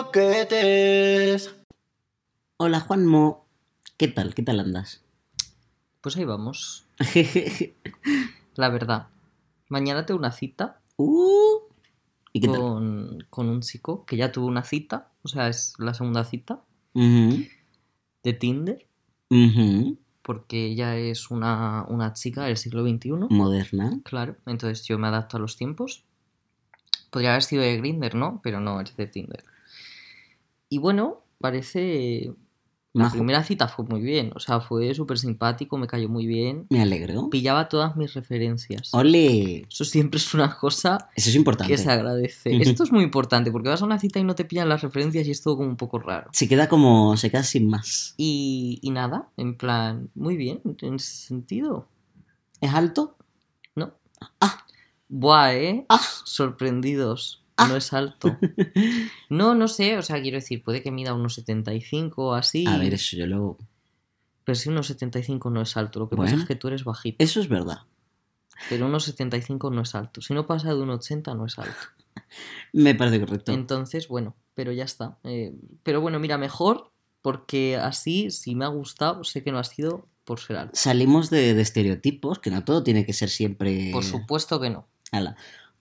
croquetes. Hola Juanmo, ¿qué tal? ¿Qué tal andas? Pues ahí vamos. La verdad. Mañana tengo una cita uh, ¿Y qué tal? con, con un chico que ya tuvo una cita. O sea, es la segunda cita de Tinder. Porque ella es una, una chica del siglo XXI. Moderna. Claro. Entonces yo me adapto a los tiempos. Podría haber sido de Grinder, ¿no? Pero no, es de Tinder. Y bueno, parece. La Majo. primera cita fue muy bien. O sea, fue súper simpático, me cayó muy bien. Me alegro. Pillaba todas mis referencias. Ole, Eso siempre es una cosa eso es importante. que se agradece. Esto es muy importante porque vas a una cita y no te pillan las referencias y es todo como un poco raro. Se queda como, se queda sin más. Y, y nada, en plan, muy bien, en ese sentido. ¿Es alto? No. Ah. Buah, ¿eh? Ah. Sorprendidos. Ah. No es alto. No, no sé, o sea, quiero decir, puede que mida unos 75 o así. A ver, eso yo lo... Pero si unos 75 no es alto, lo que pasa es que tú eres bajito. Eso es verdad. Pero unos 75 no es alto. Si no pasa de un 80 no es alto. Me parece correcto. Entonces, bueno, pero ya está. Eh, pero bueno, mira, mejor porque así, si me ha gustado, sé que no ha sido por ser alto. Salimos de, de estereotipos, que no todo tiene que ser siempre... Por supuesto que no. Ala.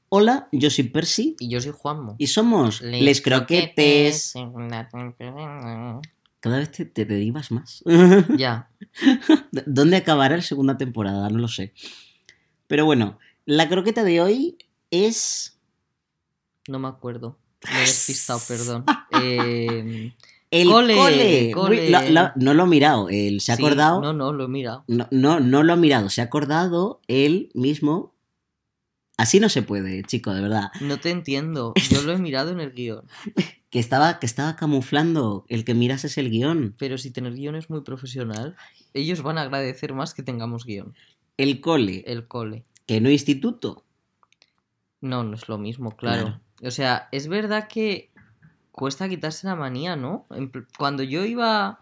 Hola, yo soy Percy Y yo soy Juanmo. y somos Les, Croquetes. croquetes. Cada vez te, te derivas más. Ya, ¿Dónde acabará la segunda temporada? No lo sé. Pero bueno, la croqueta de hoy es no me acuerdo. Me he despistado, perdón. Eh, el Cole, cole. cole. Uy, lo- lo- no lo ha mirado, él se ha sí, acordado. No, no, lo he mirado. No, no, no lo ha mirado, se ha acordado él mismo. Así no se puede, chico, de verdad. No te entiendo. Yo lo he mirado en el guion. Que estaba, que estaba camuflando. El que miras es el guion. Pero si tener guion es muy profesional, ellos van a agradecer más que tengamos guion. El cole, El cole. que no instituto. No, no es lo mismo, claro. Claro. O sea, es verdad que cuesta quitarse la manía, ¿no? Cuando yo iba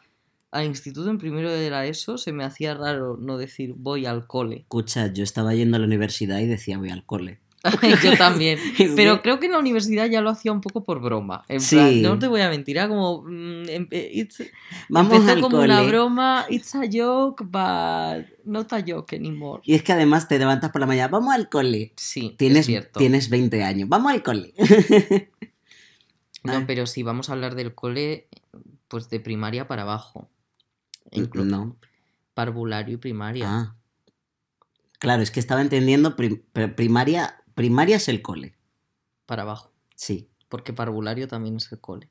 al instituto en primero de la ESO, se me hacía raro no decir voy al cole. Escucha, yo estaba yendo a la universidad y decía voy al cole. yo también. Es Pero creo que en la universidad ya lo hacía un poco por broma. En Sí. plan, no te voy a mentir, era como. mm, empe- it's- Vamos empezó al como cole. una broma, it's a joke, but not a joke anymore. Y es que además te levantas por la mañana, vamos al cole. Sí, es Tienes, cierto. tienes 20 años, vamos al cole. No, Ah. pero si vamos a hablar del cole, pues de primaria para abajo. No. Parvulario y primaria. Ah. Claro, es que estaba entendiendo prim- pri- primaria. Primaria es el cole. Para abajo. Sí, Porque parvulario también es el cole.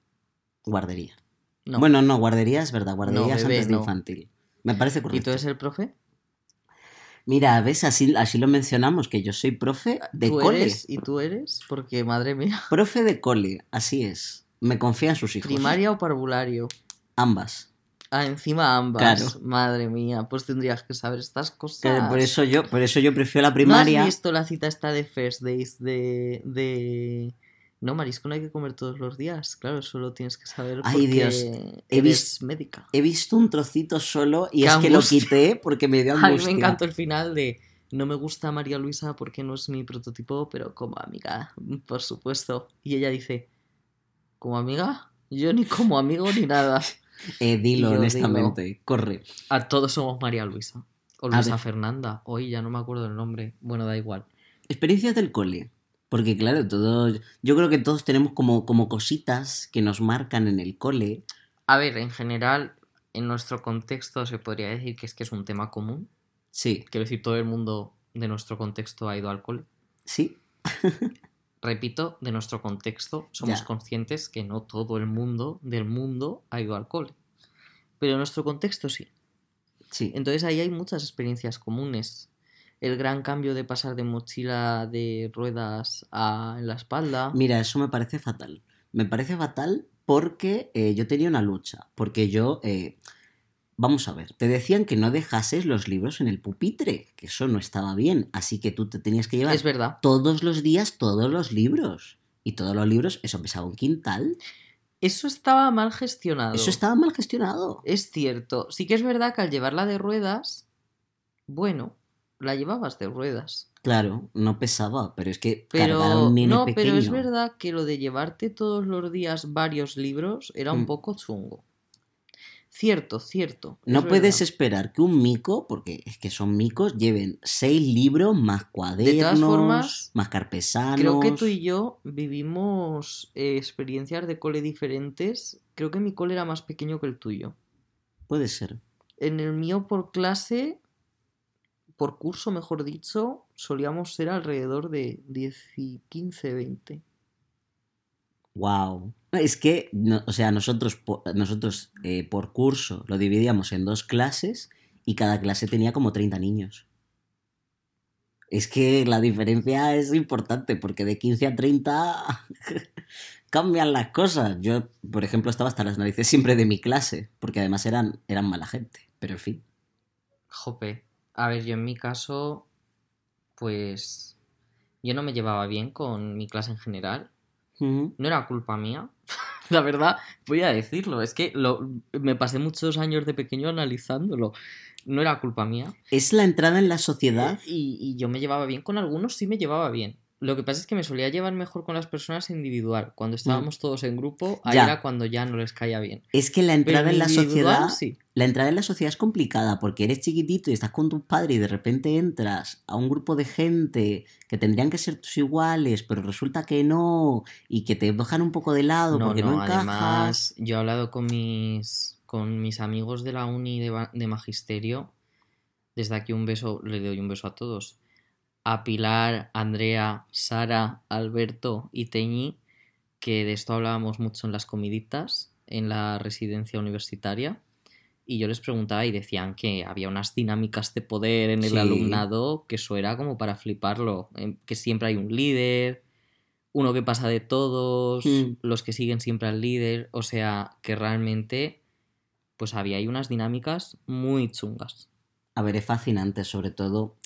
guardería. No. Bueno, no, guardería es verdad, guardería No, es antes de infantil. Me parece ¿Y tú correcto. eres el profe? Mira, ves, así, así lo mencionamos, que yo soy profe de ¿Tú cole. eres? ¿Y tú eres? Porque, madre mía. Profe de cole, así es. Me confían sus hijos. ¿Primaria o parvulario? Ambas. Ah, encima ambas. Claro. Madre mía, pues tendrías que saber estas cosas. por eso yo, por eso yo prefiero la ¿No primaria. has visto la cita esta de First Days de... de... No, marisco no hay que comer todos los días. Claro, eso lo tienes que saber Ay, porque Dios. He eres médica. He visto un trocito solo y Qué es que lo angustia. quité porque me dio A mí angustia. me encantó el final de no me gusta María Luisa porque no es mi prototipo, pero como amiga, por supuesto. Y ella dice, ¿como amiga? Yo ni como amigo ni nada. Eh, dilo, Yo honestamente. Corre. A todos somos María Luisa. O Luisa. Fernanda. Hoy ya no me acuerdo el nombre. Bueno, da igual. Experiencias del cole. Porque claro, todos, yo creo que todos tenemos como, como cositas que nos marcan en el cole. A ver, en general, en nuestro contexto se podría decir que es que es un tema común. Sí, Quiero decir, todo el mundo de nuestro contexto ha ido al cole. sí. Repito, de nuestro contexto somos Ya. conscientes que no todo el mundo del mundo ha ido al cole. Pero en nuestro contexto sí. Sí. Entonces ahí hay muchas experiencias comunes. El gran cambio de pasar de mochila de ruedas a en la espalda. Mira, eso me parece fatal. Me parece fatal porque eh, yo tenía una lucha. Porque yo, eh, vamos a ver, te decían que no dejases los libros en el pupitre, que eso no estaba bien. Así que tú te tenías que llevar Es verdad. todos los días todos los libros. Y todos los libros, eso pesaba un quintal. Eso estaba mal gestionado. Eso estaba mal gestionado. Es cierto. Sí que es verdad que al llevarla de ruedas, bueno, la llevabas de ruedas. Claro, no pesaba, pero es que Pero cargar a un nene no, pequeño. pero es verdad que lo de llevarte todos los días varios libros era un Mm. poco chungo. Cierto, cierto. No es puedes verdad. esperar que un mico, porque es que son micos, lleven seis libros más cuadernos, formas, más carpesanos. Creo que tú y yo vivimos eh, experiencias de cole diferentes. Creo que mi cole era más pequeño que el tuyo. Puede ser. En el mío por clase, por curso mejor dicho, solíamos ser alrededor de 10 y 15, 20. Wow. Es que, o sea, nosotros, nosotros eh, por curso lo dividíamos en dos clases y cada clase tenía como 30 niños. Es que la diferencia es importante porque de 15 a 30 cambian las cosas. Yo, por ejemplo, estaba hasta las narices siempre de mi clase porque además eran, eran mala gente. Pero en fin. Jope. A ver, yo en mi caso, pues yo no me llevaba bien con mi clase en general. No era culpa mía. La verdad, voy a decirlo. Es que lo, me pasé muchos años de pequeño analizándolo. No era culpa mía. Es la entrada en la sociedad. Y, y yo me llevaba bien con algunos, sí me llevaba bien. Lo que pasa es que me solía llevar mejor con las personas individual. Cuando estábamos todos en grupo, ahí Ya. era cuando ya no les caía bien. Es que la entrada Pero en la sociedad. sí. La entrada en la sociedad es complicada porque eres chiquitito y estás con tus padres y de repente entras a un grupo de gente que tendrían que ser tus iguales, pero resulta que no y que te dejan un poco de lado No, porque no, no, encajas. además, yo he hablado con mis, con mis amigos de la uni de, de magisterio. Desde aquí un beso, le doy un beso a todos. A Pilar, Andrea, Sara, Alberto y Teñi, que de esto hablábamos mucho en las comiditas en la residencia universitaria. Y yo les preguntaba y decían que había unas dinámicas de poder en el Sí. alumnado que eso era como para fliparlo. Que siempre hay un líder, uno que pasa de todos, Mm. los que siguen siempre al líder. O sea, que realmente pues había ahí unas dinámicas muy chungas. A ver, es fascinante, sobre todo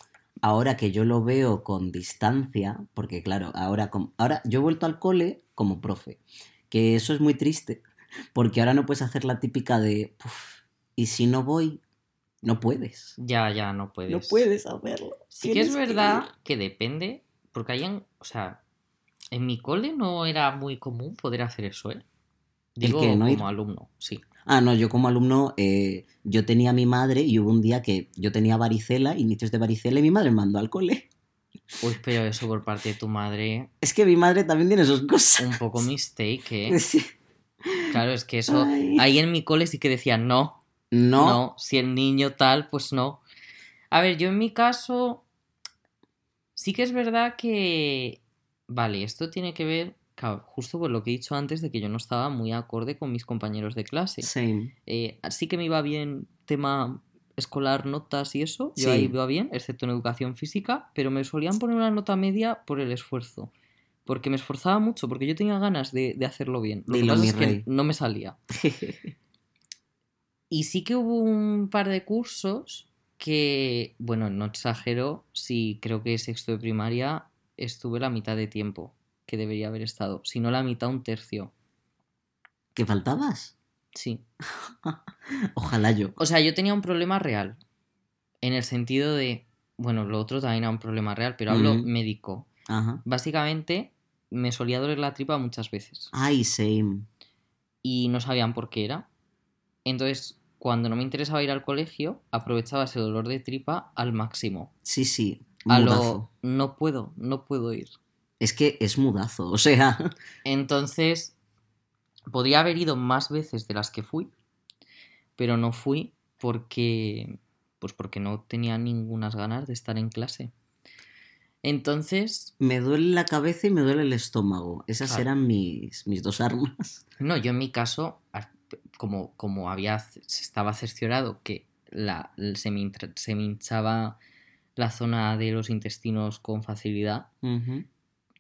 ahora que yo lo veo con distancia, porque claro, ahora, com- ahora yo he vuelto al cole como profe, que eso es muy triste, porque ahora no puedes hacer la típica de, "Puf, y si no voy, no puedes. Ya, ya, no puedes. No puedes hacerlo. Sí que es verdad que depende, porque hay en, o sea, en mi cole no era muy común poder hacer eso, ¿eh? Digo qué, no ir? como alumno, sí. Ah, no, yo como alumno, eh, yo tenía a mi madre y hubo un día que yo tenía varicela, inicios de varicela, y mi madre me mandó al cole. Uy, pero eso por parte de tu madre, Es que mi madre también tiene sus cosas. un poco mistake, ¿eh? Sí. Claro, es que eso, Ay. ahí en mi cole sí que decían no, No, no, si el niño tal, pues no. A ver, yo en mi caso, sí que es verdad que, vale, esto tiene que ver, claro, justo por lo que he dicho antes de que yo no estaba muy acorde con mis compañeros de clase. Same. Eh, sí que me iba bien tema escolar, notas y eso. Yo Sí. ahí iba bien, excepto en educación física, pero me solían poner una nota media por el esfuerzo. Porque me esforzaba mucho, porque yo tenía ganas de, de hacerlo bien. Lo que Dilo, pasa mi es que no me salía. Y sí que hubo un par de cursos que, bueno, no exagero, sí creo que sexto de primaria estuve la mitad de tiempo que debería haber estado. Si no la mitad, un tercio. ¿Que faltabas? Sí. Ojalá yo. O sea, yo tenía un problema real. En el sentido de. Bueno, lo otro también era un problema real, pero hablo Ujú. médico. Ajá. Básicamente, me solía doler la tripa muchas veces. Ay, same. Y no sabían por qué era. Entonces, cuando no me interesaba ir al colegio, aprovechaba ese dolor de tripa al máximo. Sí, sí. A Mudazo. lo. No puedo, no puedo ir. Es que es mudazo. O sea, Entonces, podría haber ido más veces de las que fui, pero no fui porque, pues porque no tenía ninguna ganas de estar en clase. Entonces, me duele la cabeza y me duele el estómago. Esas Claro. eran mis, mis dos armas. no, yo en mi caso, como, como había, se estaba cerciorado que la, se, me, se me hinchaba la zona de los intestinos con facilidad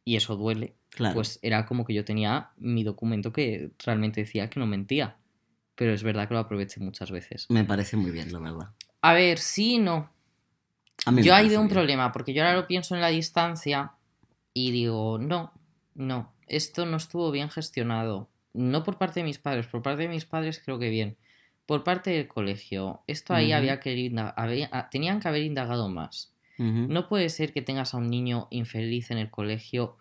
y eso duele, Claro. pues era como que yo tenía mi documento que realmente decía que no mentía. Pero es verdad que lo aproveché muchas veces. Me parece muy bien, la verdad. A ver, sí, no. A mí me Yo ahí veo un bien. problema, porque yo ahora lo pienso en la distancia y digo, no, no, esto no estuvo bien gestionado. No por parte de mis padres, por parte de mis padres creo que bien. Por parte del colegio, esto ahí había que había- ah, tenían que haber indagado más. No puede ser que tengas a un niño infeliz en el colegio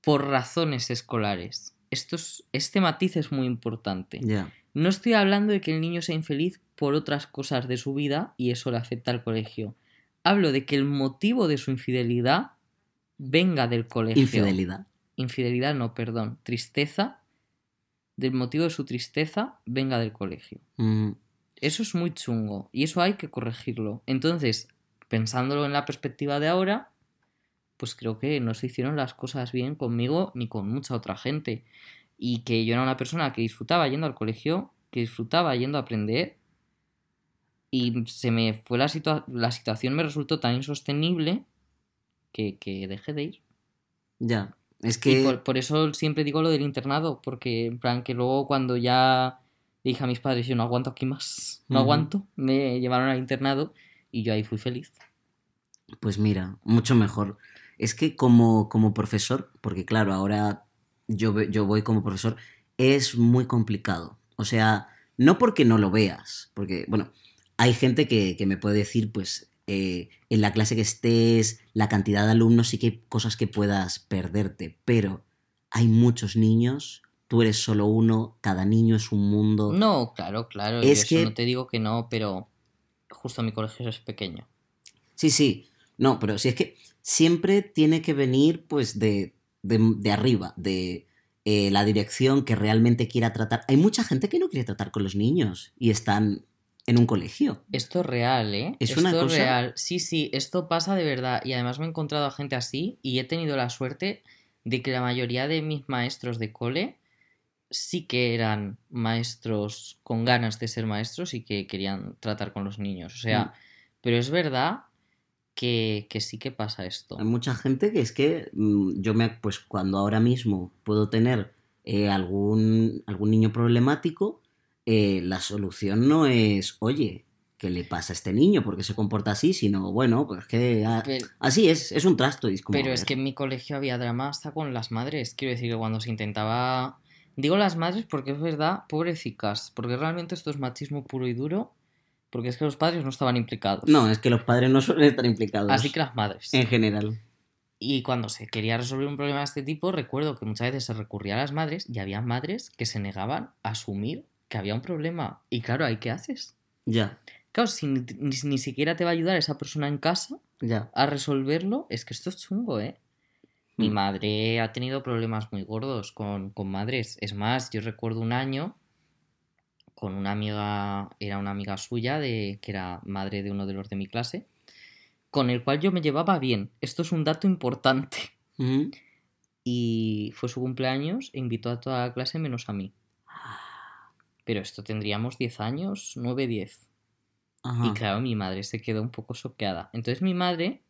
por razones escolares. Esto es- este matiz es muy importante. No estoy hablando de que el niño sea infeliz por otras cosas de su vida y eso le afecta al colegio. Hablo de que el motivo de su infidelidad venga del colegio. Infidelidad. Infidelidad, no, perdón. Tristeza. Del motivo de su tristeza venga del colegio. Mm, Eso es muy chungo y eso hay que corregirlo. Entonces, pensándolo en la perspectiva de ahora, pues creo que no se hicieron las cosas bien conmigo ni con mucha otra gente. Y que yo era una persona que disfrutaba yendo al colegio, que disfrutaba yendo a aprender. Y se me fue la, situa- la situación, me resultó tan insostenible que, que dejé de ir. ya. Es Y que. por, por eso siempre digo lo del internado, porque en plan que luego cuando ya dije a mis padres, yo no aguanto aquí más, no aguanto, me llevaron al internado y yo ahí fui feliz. Pues mira, mucho mejor. Es que como, como profesor, porque claro, ahora yo, yo voy como profesor, es muy complicado. O sea, no porque no lo veas, porque, bueno, hay gente que, que me puede decir, pues, eh, en la clase que estés, la cantidad de alumnos, sí que hay cosas que puedas perderte, pero hay muchos niños, tú eres solo uno, cada niño es un mundo. No, claro, claro, Es yo eso que- no te digo que no, pero justo mi colegio es pequeño. Sí, sí. No, pero si es que siempre tiene que venir, pues, de, de, de arriba, de eh, la dirección que realmente quiera tratar. Hay mucha gente que no quiere tratar con los niños y están en un colegio. Esto es real, ¿eh? Es esto una es cosa- real. Sí, sí, esto pasa de verdad. Y además me he encontrado a gente así y he tenido la suerte de que la mayoría de mis maestros de cole sí que eran maestros con ganas de ser maestros y que querían tratar con los niños. O sea, Mm. pero es verdad que, que sí que pasa esto. Hay mucha gente que es que mm, yo me, pues cuando ahora mismo puedo tener eh, algún, algún niño problemático, eh, la solución no es, oye, ¿qué le pasa a este niño? ¿Por qué se comporta así? Sino, bueno, pues que Pero, así es, es un trasto. es como, pero es que en mi colegio había drama hasta con las madres. Quiero decir que cuando se intentaba... Digo las madres porque es verdad, pobrecicas, porque realmente esto es machismo puro y duro, porque es que los padres no estaban implicados. No, es que los padres no suelen estar implicados. Así que las madres. En general. Y cuando se quería resolver un problema de este tipo, recuerdo que muchas veces se recurría a las madres y había madres que se negaban a asumir que había un problema. Y claro, ¿ahí qué haces? Ya, Claro, si ni, ni- ni siquiera te va a ayudar esa persona en casa ya. a resolverlo, es que esto es chungo, ¿eh? Mi Mm. madre ha tenido problemas muy gordos con, con madres. Es más, yo recuerdo un año con una amiga, era una amiga suya, de, que era madre de uno de los de mi clase, con el cual yo me llevaba bien. Esto es un dato importante. Ujú. Y fue su cumpleaños e invitó a toda la clase menos a mí. Pero esto tendríamos 10 años, 9, 10. Ajá. Y claro, mi madre se quedó un poco choqueada. Entonces mi madre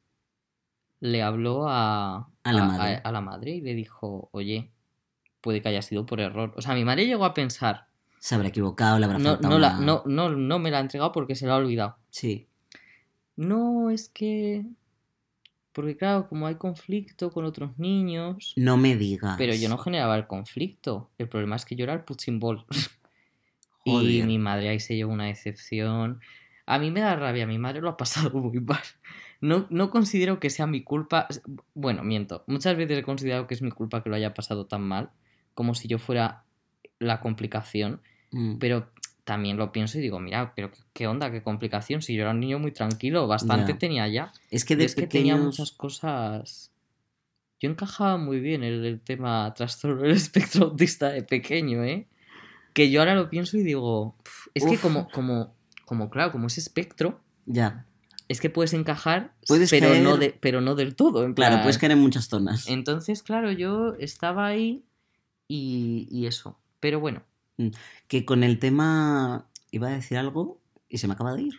le habló a, A la madre. a la madre y le dijo, oye, puede que haya sido por error. O sea, mi madre llegó a pensar, Se habrá equivocado, le habrá no, no, la, una- no, no, no me la ha entregado porque se la ha olvidado. Sí. No, es que... Porque claro, como hay conflicto con otros niños... No me digas. Pero yo no generaba el conflicto. El problema es que yo era el punching y mi madre ahí se llevó una decepción. A mí me da rabia, mi madre lo ha pasado muy mal. No, no considero que sea mi culpa. Bueno, miento. Muchas veces he considerado que es mi culpa que lo haya pasado tan mal, como si yo fuera la complicación. Mm. Pero también lo pienso y digo, mira, pero qué, onda, qué complicación. Si yo era un niño muy tranquilo, bastante tenía ya. Es que de es que tenía pequeños- muchas cosas. Yo encajaba muy bien en el tema trastorno del espectro autista de pequeño, ¿eh? Que yo ahora lo pienso y digo, "Pf, es que como, como, como, claro, como ese espectro, Ya. es que puedes encajar, Puedes pero, no de, pero no del todo. en Claro, plan- puedes caer en muchas zonas. Entonces, claro, yo estaba ahí y, y eso. Pero bueno, Que con el tema. Iba a decir algo y se me acaba de ir.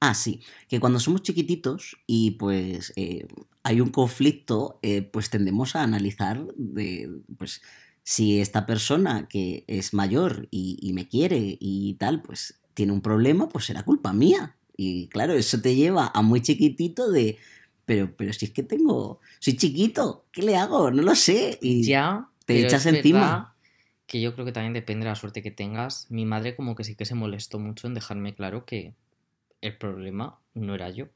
Ah, sí. Que cuando somos chiquititos y pues eh, hay un conflicto, eh, pues tendemos a analizar de. Pues si esta persona que es mayor y, y me quiere y tal, pues tiene un problema, pues será culpa mía. Y claro, eso te lleva a muy chiquitito de. Pero, pero si es que tengo. Soy chiquito, ¿qué le hago? No lo sé. Y ya. te echas encima. Que yo creo que también depende de la suerte que tengas. Mi madre, como que sí que se molestó mucho en dejarme claro que el problema no era yo.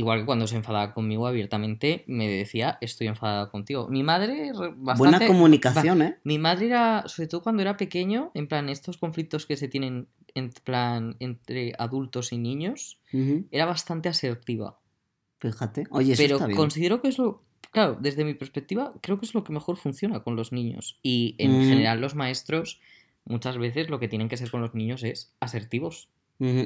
Igual que cuando se enfadaba conmigo abiertamente, me decía, estoy enfadada contigo. Mi madre, re- bastante... Buena comunicación, ¿eh? Mi madre era, sobre todo cuando era pequeño, en plan, estos conflictos que se tienen en plan entre adultos y niños, era bastante asertiva. Fíjate. Oye, eso Pero está bien. considero que es lo. Claro, desde mi perspectiva, creo que es lo que mejor funciona con los niños. Y en Mm. general, los maestros, muchas veces lo que tienen que ser con los niños es asertivos.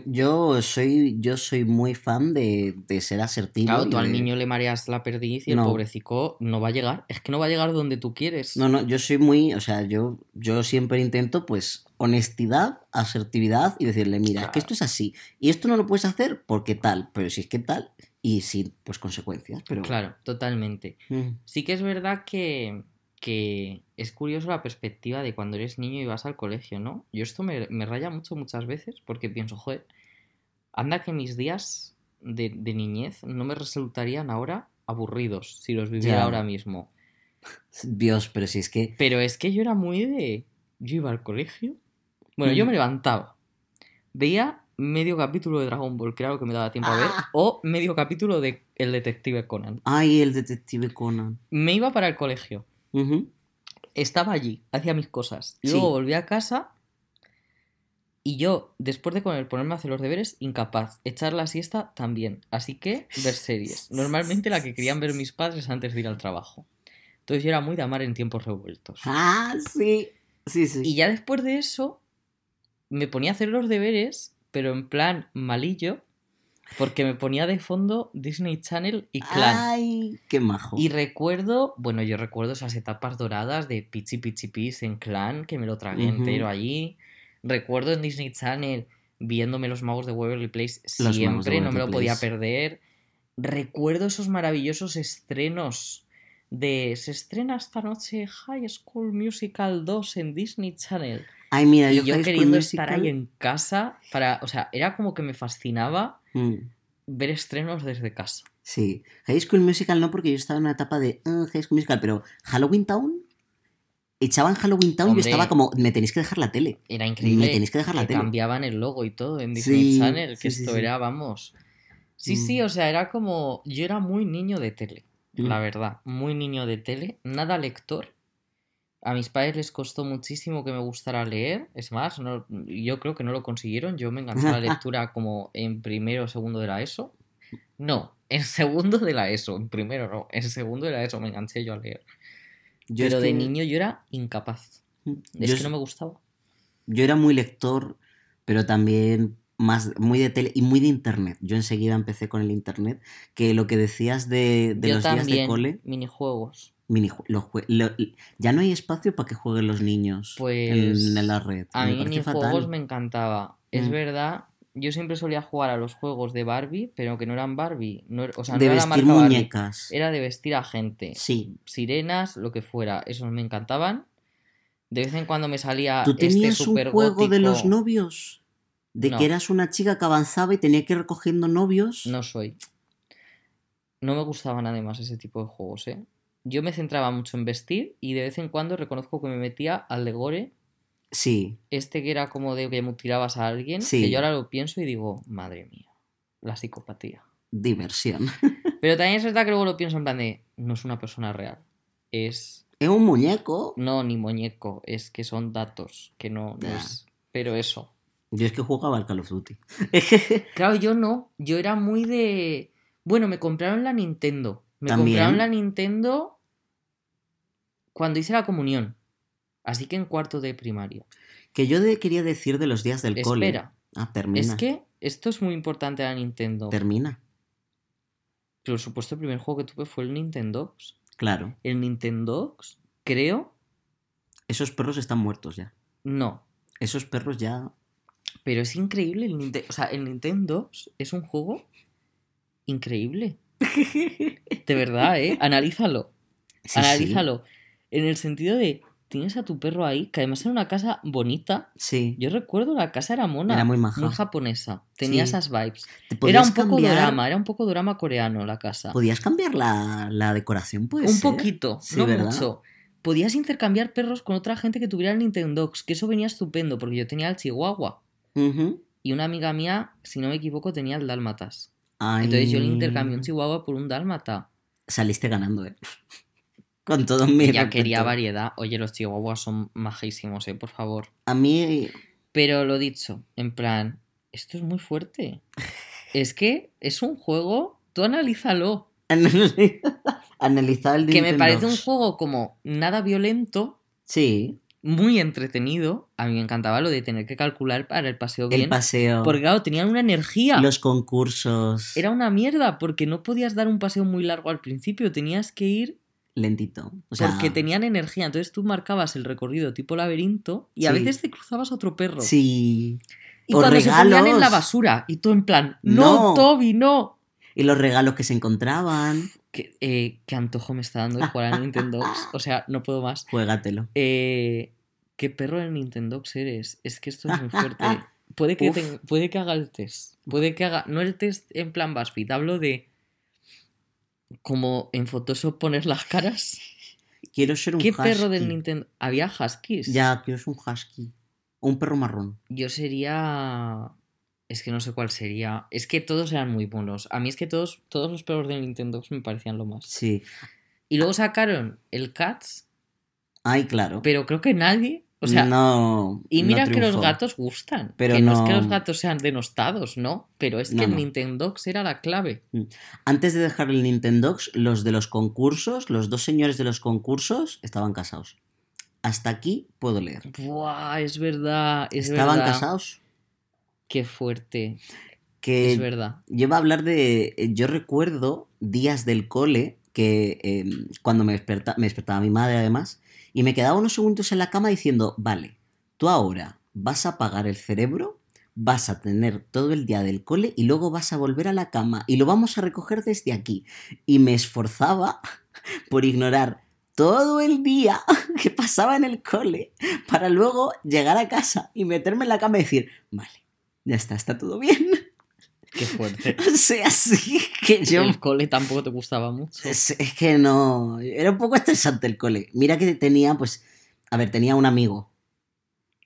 Yo soy, yo soy muy fan de, de ser asertivo. Claro, tú al de- niño le mareas la perdiz y el No. pobrecico no va a llegar. Es que no va a llegar donde tú quieres. No, no, yo soy muy, o sea, yo, yo siempre intento, pues, honestidad, asertividad y decirle, mira, es que esto es así. Y esto no lo puedes hacer porque tal, pero si es que tal, y sin, pues, consecuencias. Pero... Claro, totalmente. Mm, Sí que es verdad que, que es curioso la perspectiva de cuando eres niño y vas al colegio, ¿no? Yo esto me, me raya mucho muchas veces porque pienso, joder, anda que mis días de, de niñez no me resultarían ahora aburridos si los viviera Ya. ahora mismo. Dios, pero si es que... Pero es que yo era muy de... Yo iba al colegio. Bueno, yo Mm. me levantaba. Veía medio capítulo de Dragon Ball, lo que me daba tiempo a ver, Ah. o medio capítulo de El Detective Conan. Ay, el detective Conan. Me iba para el colegio. Estaba allí, hacía mis cosas. Sí. Luego volví a casa y yo, después de ponerme a hacer los deberes, incapaz. Echar la siesta también. Así que ver series. Normalmente la que querían ver mis padres antes de ir al trabajo. Entonces yo era muy de amar en tiempos revueltos. Ah, sí. Sí, sí. Y ya después de eso, me ponía a hacer los deberes, pero en plan malillo, porque me ponía de fondo Disney Channel y Clan. Ay, qué majo. Y recuerdo, bueno, yo recuerdo esas etapas doradas de Pichi Pichi Pis en Clan, que me lo tragué entero allí. Recuerdo en Disney Channel viéndome Los Magos de Waverly Place siempre, no me lo podía Place. perder. Recuerdo esos maravillosos estrenos de se estrena esta noche High School Musical 2 en Disney Channel. Ay, mira, Y yo, yo queriendo estar ahí en casa para, o sea, era como que me fascinaba Mm, ver estrenos desde casa. sí. High School Musical no, porque yo estaba en una etapa de "Ah, High School Musical, pero Halloween Town. Echaban Halloween Town y yo estaba como, me tenéis que dejar la tele. Era increíble. Me tenéis que dejar la que tele. cambiaban el logo y todo en Disney Sí, Channel, que sí, esto sí. era, vamos. Sí, Mm. sí, o sea, era como. Yo era muy niño de tele, Mm. la verdad. Muy niño de tele, nada lector. A mis padres les costó muchísimo que me gustara leer. Es más, no, yo creo que no lo consiguieron. Yo me enganché a la lectura como en primero o segundo de la ESO. No, en segundo de la ESO. En primero no, en segundo de la ESO me enganché yo a leer. Yo es Pero de niño yo era incapaz. Es yo que no me gustaba. Yo era muy lector, pero también más muy de tele y muy de internet. Yo enseguida empecé con el internet, que lo que decías de, de yo los días de cole, minijuegos. Jue- lo- ya no hay espacio para que jueguen los niños Pues, en, en la red. A me mí minijuegos me encantaba. Es Mm. verdad, yo siempre solía jugar a los juegos de Barbie, pero que no eran Barbie. No, er- o sea, de no era vestir Barbie, muñecas. Era de vestir a gente. Sí. Sirenas, lo que fuera. Esos me encantaban. De vez en cuando me salía ¿Tú este tenías un super juego de los novios? De No. que eras una chica que avanzaba y tenía que ir recogiendo novios. No soy. No me gustaban además ese tipo de juegos, ¿eh? Yo me centraba mucho en vestir y de vez en cuando reconozco que me metía al de Gore, Sí. este que era como de que mutilabas a alguien, Sí. que yo ahora lo pienso y digo, madre mía, la psicopatía. Diversión. Pero también es verdad que luego lo pienso en plan de, no es una persona real, es, Es un muñeco. no, ni muñeco, es que son datos, que no, no Ya. es, pero eso. Yo es que jugaba al Call of Duty. Claro, yo no, yo era muy de, bueno, me compraron la Nintendo, me También. compraron la Nintendo cuando hice la comunión, así que en cuarto de primaria. que yo de- quería decir de los días del cole. Espera, Ah, termina. es que esto es muy importante a la Nintendo. Termina. Por supuesto, el primer juego que tuve fue el Nintendo. Claro. El Nintendo, creo, Esos perros están muertos ya. no. Esos perros ya. Pero es increíble el Nintendo. O sea, el Nintendo es un juego increíble. De verdad, ¿eh? Analízalo. Sí, sí. En el sentido de, tienes a tu perro ahí, que además era una casa bonita. Sí. Yo recuerdo la casa era mona. Era muy maja. japonesa. Tenía Sí. esas vibes. Era un poco cambiar- drama, era un poco drama coreano la casa. ¿Podías cambiar la, la decoración? Puede un ser? poquito, Sí, no ¿verdad? mucho. Podías intercambiar perros con otra gente que tuviera el Nintendo, que eso venía estupendo, porque yo tenía el Chihuahua. Y una amiga mía, si no me equivoco, tenía el Dálmatas. Entonces yo le Ay, intercambié un chihuahua por un dálmata. Saliste ganando, ¿eh? Con todo mi Ella quería variedad. Oye, los chihuahuas son majísimos, ¿eh? Por favor. A mí, Pero lo dicho, en plan, esto es muy fuerte. Es que es un juego, tú analízalo. analizar el Que me parece un juego como nada violento, Sí, muy entretenido. A mí me encantaba lo de tener que calcular para el paseo el bien. paseo, Porque claro, tenían una energía. los concursos. Era una mierda, porque no podías dar un paseo muy largo al principio, tenías que ir lentito. O sea, porque tenían energía. Entonces tú marcabas el recorrido tipo laberinto y a veces te cruzabas a otro perro. Sí. Y O cuando se ponían en la regalos. basura, y tú en plan, no, No. Toby, no. Y los regalos que se encontraban. Qué, eh, qué antojo me está dando de jugar al Nintendo. O sea, no puedo más. Juégatelo. Eh, ¿Qué perro del Nintendo eres? Es que esto es muy fuerte. Puede que, te- puede que haga el test. Puede que haga. No el test en plan BuzzFeed, hablo de. Como en Photoshop poner las caras. Quiero ser un ¿Qué husky. perro del Nintendo? ¿Había Huskies? Ya, quiero ser un husky. O un perro marrón. Yo sería. Es que no sé cuál sería. Es que todos eran muy buenos. A mí es que todos, todos los perros del Nintendo me parecían lo más. Sí. Y luego sacaron el Cats, Ay, claro. pero creo que nadie. O sea, no. y no mira que los gatos gustan. Pero que no... es que los gatos sean denostados, ¿no? Pero es que el no. Nintendo era la clave. Antes de dejar el Nintendo, los de los concursos, los dos señores de los concursos, estaban casados. Hasta aquí puedo leer. Buah, es verdad. Es estaban verdad. casados. Qué fuerte. Que Es verdad. yo iba a hablar de. eh, Yo recuerdo días del cole que eh, cuando me, desperta- me despertaba mi madre, además, y me quedaba unos segundos en la cama diciendo: Vale, tú ahora vas a apagar el cerebro, vas a tener todo el día del cole y luego vas a volver a la cama y lo vamos a recoger desde aquí. Y me esforzaba por ignorar todo el día que pasaba en el cole para luego llegar a casa y meterme en la cama y decir: Vale, ya está, está todo bien. Qué fuerte. O sea, sí, que yo... El cole tampoco te gustaba mucho. Es, es que no... Era un poco estresante el cole. Mira que tenía, pues... A ver, tenía un amigo.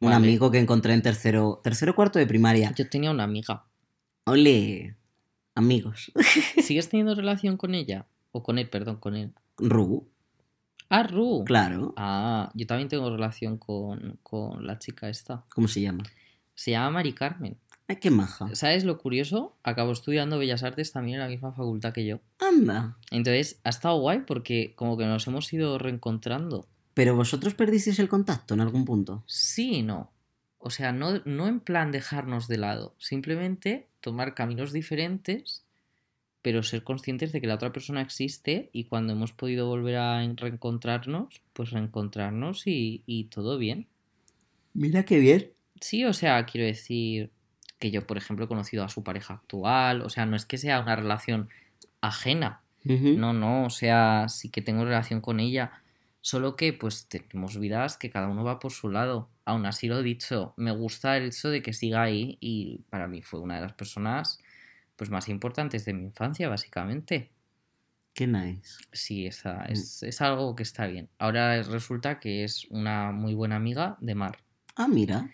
Un Vale. amigo que encontré en tercero... Tercero cuarto de primaria. Yo tenía una amiga. Ole... Amigos. ¿Sigues teniendo relación con ella? O con él, perdón, con él. Ru, Ah, Ru. claro. Ah, yo también tengo relación con, con la chica esta. ¿Cómo se llama? Se llama Mari Carmen. Ay, qué maja. ¿Sabes lo curioso? Acabó estudiando Bellas Artes también en la misma facultad que yo. Anda. Entonces, ha estado guay porque como que nos hemos ido reencontrando. Pero vosotros perdisteis el contacto en algún punto. Sí y no. O sea, no, no en plan dejarnos de lado. Simplemente tomar caminos diferentes, pero ser conscientes de que la otra persona existe y cuando hemos podido volver a en- reencontrarnos, pues reencontrarnos y, y todo bien. Mira qué bien. Sí, o sea, quiero decir que yo, por ejemplo, he conocido a su pareja actual. O sea, no es que sea una relación ajena. No, no, o sea, sí que tengo relación con ella. Solo que, pues, tenemos vidas que cada uno va por su lado. Aún así, lo dicho, me gusta el hecho de que siga ahí y para mí fue una de las personas, pues, más importantes de mi infancia, básicamente. Qué nice. Sí, esa, es, es algo que está bien. Ahora resulta que es una muy buena amiga de Mar. Ah, mira.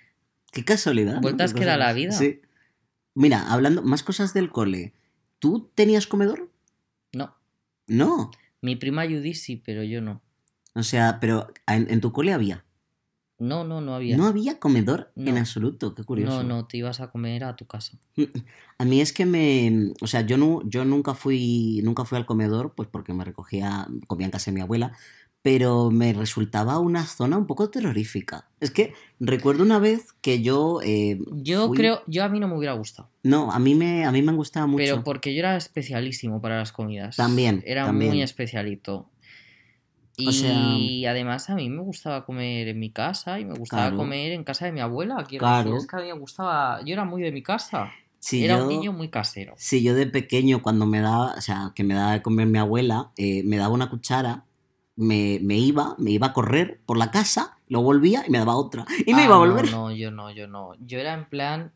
Qué casualidad. ¿no? Vueltas Qué que da la vida. Sí. Mira, hablando más cosas del cole. ¿Tú tenías comedor? No, No. mi prima Judy sí, pero yo no. O sea, pero en, en tu cole había. No, no, no había. No había comedor en No. absoluto. Qué curioso. no, no, te ibas a comer a tu casa. A mí es que me. O sea, yo, no, yo nunca fui nunca fui al comedor, pues porque me recogía, comía en casa de mi abuela, pero me resultaba una zona un poco terrorífica. Es que recuerdo una vez que yo. eh, Yo fui- creo, yo a mí no me hubiera gustado. No, a mí me, a mí me gustaba mucho. Pero porque yo era especialísimo para las comidas. También, Era también. muy especialito. Y O sea- además a mí me gustaba comer en mi casa y me gustaba Claro. comer en casa de mi abuela. Quiero Claro. decir, es que a mí me gustaba. Yo era muy de mi casa. Sí, era yo- un niño muy casero. Sí, yo de pequeño, cuando me daba, o sea, que me daba de comer mi abuela, eh, me daba una cuchara, me, me iba, me iba a correr por la casa, lo volvía y me daba otra. Y me Ah, iba a no, volver. No, yo no, yo no. Yo era en plan.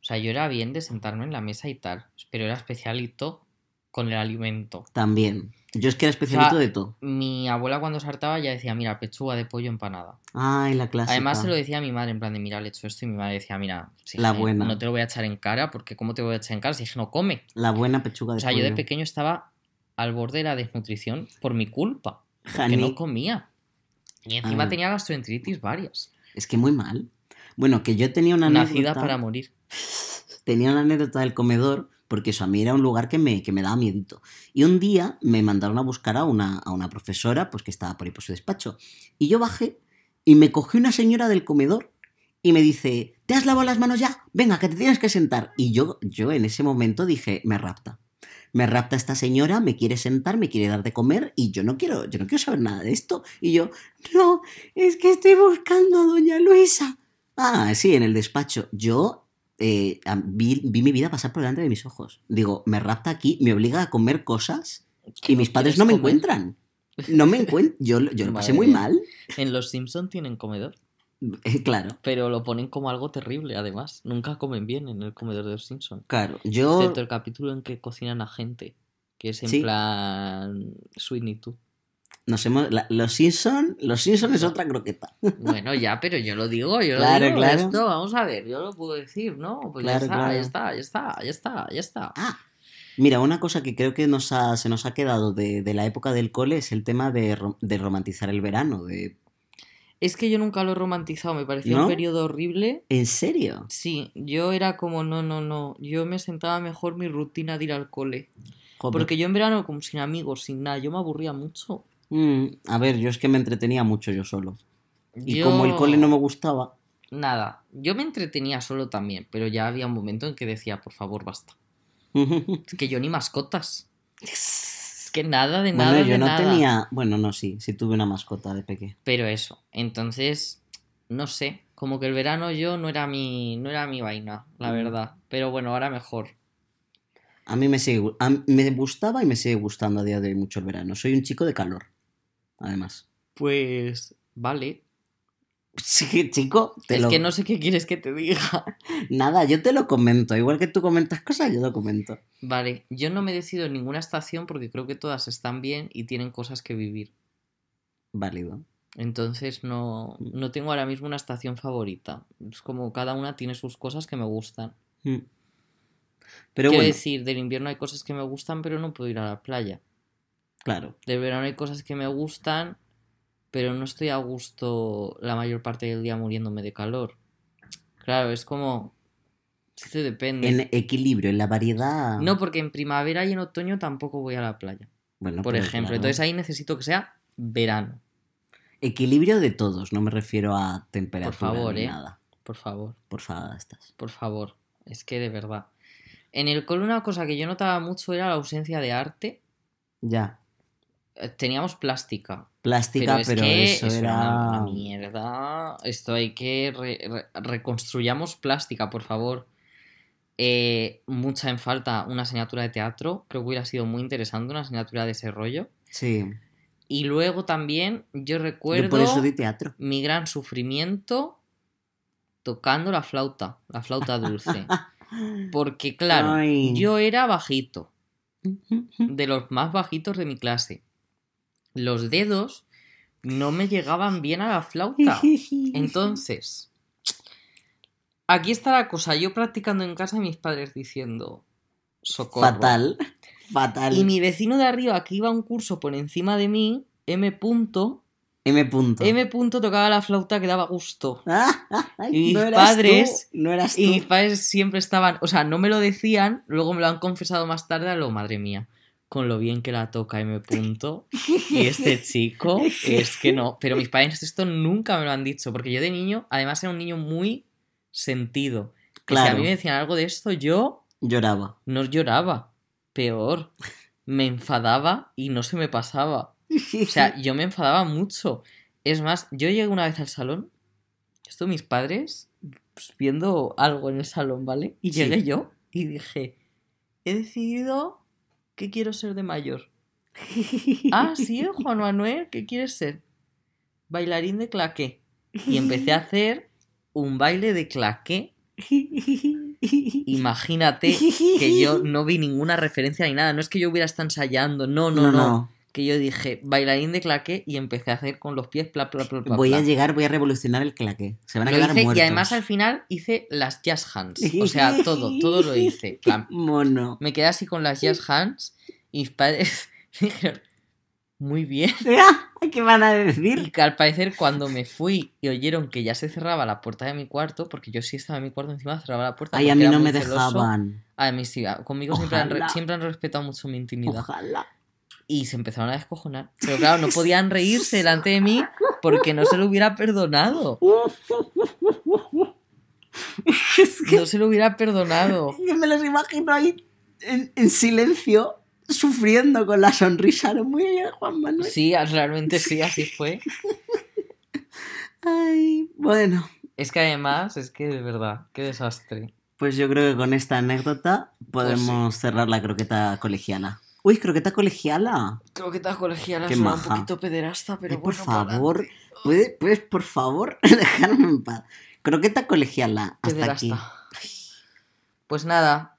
O sea, yo era bien de sentarme en la mesa y tal. Pero era especialito con el alimento. También. Yo es que era especialito O sea, de todo. Mi abuela cuando se hartaba ya decía, mira, pechuga de pollo empanada. Ay, la clásica. Además se lo decía a mi madre, en plan de, mira, le he hecho esto, y mi madre decía, mira, si La buena. no te lo voy a echar en cara, porque ¿cómo te voy a echar en cara si que no come? La buena pechuga de O sea, yo de pollo. pequeño estaba al borde de la desnutrición por mi culpa, porque Jani, no comía. Y encima Ah. tenía gastroenteritis varias. Es que muy mal. Bueno, que yo tenía una Nacida anécdota. para morir. tenía una anécdota del comedor, porque eso a mí era un lugar que me, que me daba miedito. Y un día me mandaron a buscar a una, a una profesora, pues que estaba por ahí por su despacho. Y yo bajé y me cogió una señora del comedor y me dice, ¿te has lavado las manos ya? Venga, que te tienes que sentar. Y yo, yo en ese momento dije, me rapta. Me rapta esta señora, me quiere sentar, me quiere dar de comer y yo no quiero, yo no quiero saber nada de esto. Y yo, no, es que estoy buscando a doña Luisa. Ah, sí, en el despacho. Yo eh, vi, vi mi vida pasar por delante de mis ojos. Digo, me rapta aquí, me obliga a comer cosas y mis padres no me comer. encuentran. No me encuentran. Yo, yo lo pasé muy mal. En Los Simpson tienen comedor, claro, pero lo ponen como algo terrible, además. Nunca comen bien en el comedor de Los Simpson. claro. Yo. Excepto el capítulo en que cocinan a gente, que es en Sí. plan Sweeney tú. Nos hemos, la- los Simpson, los Simpson es otra croqueta. Bueno, ya, pero yo lo digo, yo Claro, lo digo. claro. Esto, vamos a ver, yo lo puedo decir, ¿no? Pues Claro, ya está, ya está, ya está, ya está, ya está. Ah, mira, una cosa que creo que nos ha- se nos ha quedado de, de la época del cole es el tema de, de romantizar el verano. De, Es que yo nunca lo he romantizado, me parecía ¿No? un periodo horrible. ¿En serio? Sí, yo era como, no, no, no, yo me sentaba mejor mi rutina de ir al cole. Joder. Porque yo en verano, como sin amigos, sin nada, yo me aburría mucho. Mm, a ver, yo es que me entretenía mucho yo solo. Y Yo- como el cole no me gustaba, Nada, yo me entretenía solo también, pero ya había un momento en que decía, por favor, basta. Es que yo ni mascotas. Que nada de nada bueno, yo de no nada. tenía. Bueno, no, sí, sí tuve una mascota de pequeño. Pero eso, entonces, no sé, como que el verano yo no era mi, no era mi vaina, la Mm. verdad. Pero bueno, ahora mejor. A mí me sigue, mí me gustaba y me sigue gustando a día de hoy mucho el verano. Soy un chico de calor, además. Pues, vale. Sí, chico, te es lo- que no sé qué quieres que te diga. Nada, yo te lo comento. Igual que tú comentas cosas, yo lo comento. Vale, yo no me decido en ninguna estación porque creo que todas están bien y tienen cosas que vivir. Válido. Entonces no, no tengo ahora mismo una estación favorita. Es como cada una tiene sus cosas que me gustan. Mm. Pero Quiero bueno, decir, del invierno hay cosas que me gustan, pero no puedo ir a la playa. claro. Del verano hay cosas que me gustan, pero no estoy a gusto la mayor parte del día muriéndome de calor. Claro, es como... Esto depende. En equilibrio, en la variedad. No, porque en primavera y en otoño tampoco voy a la playa, bueno, por ejemplo. claro. Entonces ahí necesito que sea verano, Equilibrio de todos, no me refiero a temperatura Por favor, ni ¿eh? nada. por favor. Por favor, estás. Por favor, es que de verdad. En el cole una cosa que yo notaba mucho era la ausencia de arte. Ya. Eh, Teníamos plástica, Plástica, pero es pero, que eso, eso era. una, mierda. Esto hay que re- re- reconstruyamos plástica, por favor. Eh, mucha en falta una asignatura de teatro. Creo que hubiera sido muy interesante una asignatura de ese rollo. Sí. Y luego también yo Yo recuerdo por eso di teatro. mi gran sufrimiento tocando la flauta, la flauta dulce. Porque claro, Ay. yo era bajito, de los más bajitos de mi clase. Los dedos no me llegaban bien a la flauta. Entonces, aquí está la cosa. Yo practicando en casa y mis padres diciendo, socorro. Fatal. Fatal. Y mi vecino de arriba, que iba a un curso por encima de mí, M. Punto, M. Punto. M. Punto tocaba la flauta que daba gusto. Y mis no eras padres- tú, no eras tú. Y mis padres siempre estaban, o sea, no me lo decían, luego me lo han confesado más tarde a lo, madre mía, con lo bien que la toca M. Punto. Y este chico, es que no. Pero mis padres esto nunca me lo han dicho, porque yo de niño, además era un niño muy sentido. Que si a Claro. mí me decían algo de esto, yo Lloraba. no lloraba. Peor. Me enfadaba y no se me pasaba. O sea, yo me enfadaba mucho. Es más, yo llegué una vez al salón, esto mis padres pues, viendo algo en el salón, ¿vale? Y Sí. llegué yo y dije, he decidido que quiero ser de mayor. Ah, sí, Juan Manuel, ¿qué quieres ser? Bailarín de claqué. Y empecé a hacer un baile de claqué Imagínate que yo no vi ninguna referencia ni nada. No es que yo hubiera estado ensayando, no, no, no. No, no. Que yo dije bailarín de claqué y empecé a hacer con los pies. Voy a llegar, voy a revolucionar el claqué. Se van a Lo quedar hice, muertos. y además al final hice las jazz hands. O sea, todo, todo lo hice. Plan, Mono. me quedé así con las jazz hands y mis padres dijeron, muy bien. ¿Qué van a Y decir? que al parecer cuando me fui y oyeron que ya se cerraba la puerta de mi cuarto, porque yo sí estaba en mi cuarto encima, cerraba la puerta. Ay, a mí no me celoso. dejaban. A mí sí, conmigo siempre han, siempre han respetado mucho mi intimidad. Ojalá. Y se empezaron a descojonar. Pero claro, no podían reírse delante de mí porque no se lo hubiera perdonado. es que, No se lo hubiera perdonado. que me los imagino ahí en, en silencio, sufriendo con la sonrisa. No muy bien, Juan Manuel. Sí, realmente sí, así fue. Ay, bueno. Es que además, es que de verdad, qué desastre. Pues yo creo que con esta anécdota podemos cerrar la croqueta colegiala. Uy, croqueta colegiala. Creo que esta colegiala suena un poquito pederasta, pero Ay, por bueno, favor, ¿puedes, puedes, por favor, dejarme en paz? Croqueta colegiala. Hasta aquí. pederasta. Pues nada,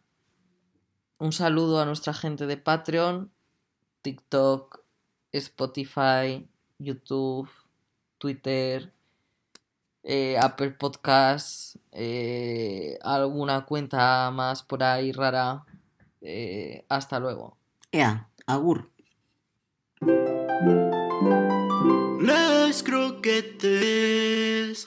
un saludo a nuestra gente de Patreon, TikTok, Spotify, YouTube, Twitter, eh, Apple Podcasts, eh, alguna cuenta más por ahí rara. Eh, hasta luego. Ea, agur. Les croquettes.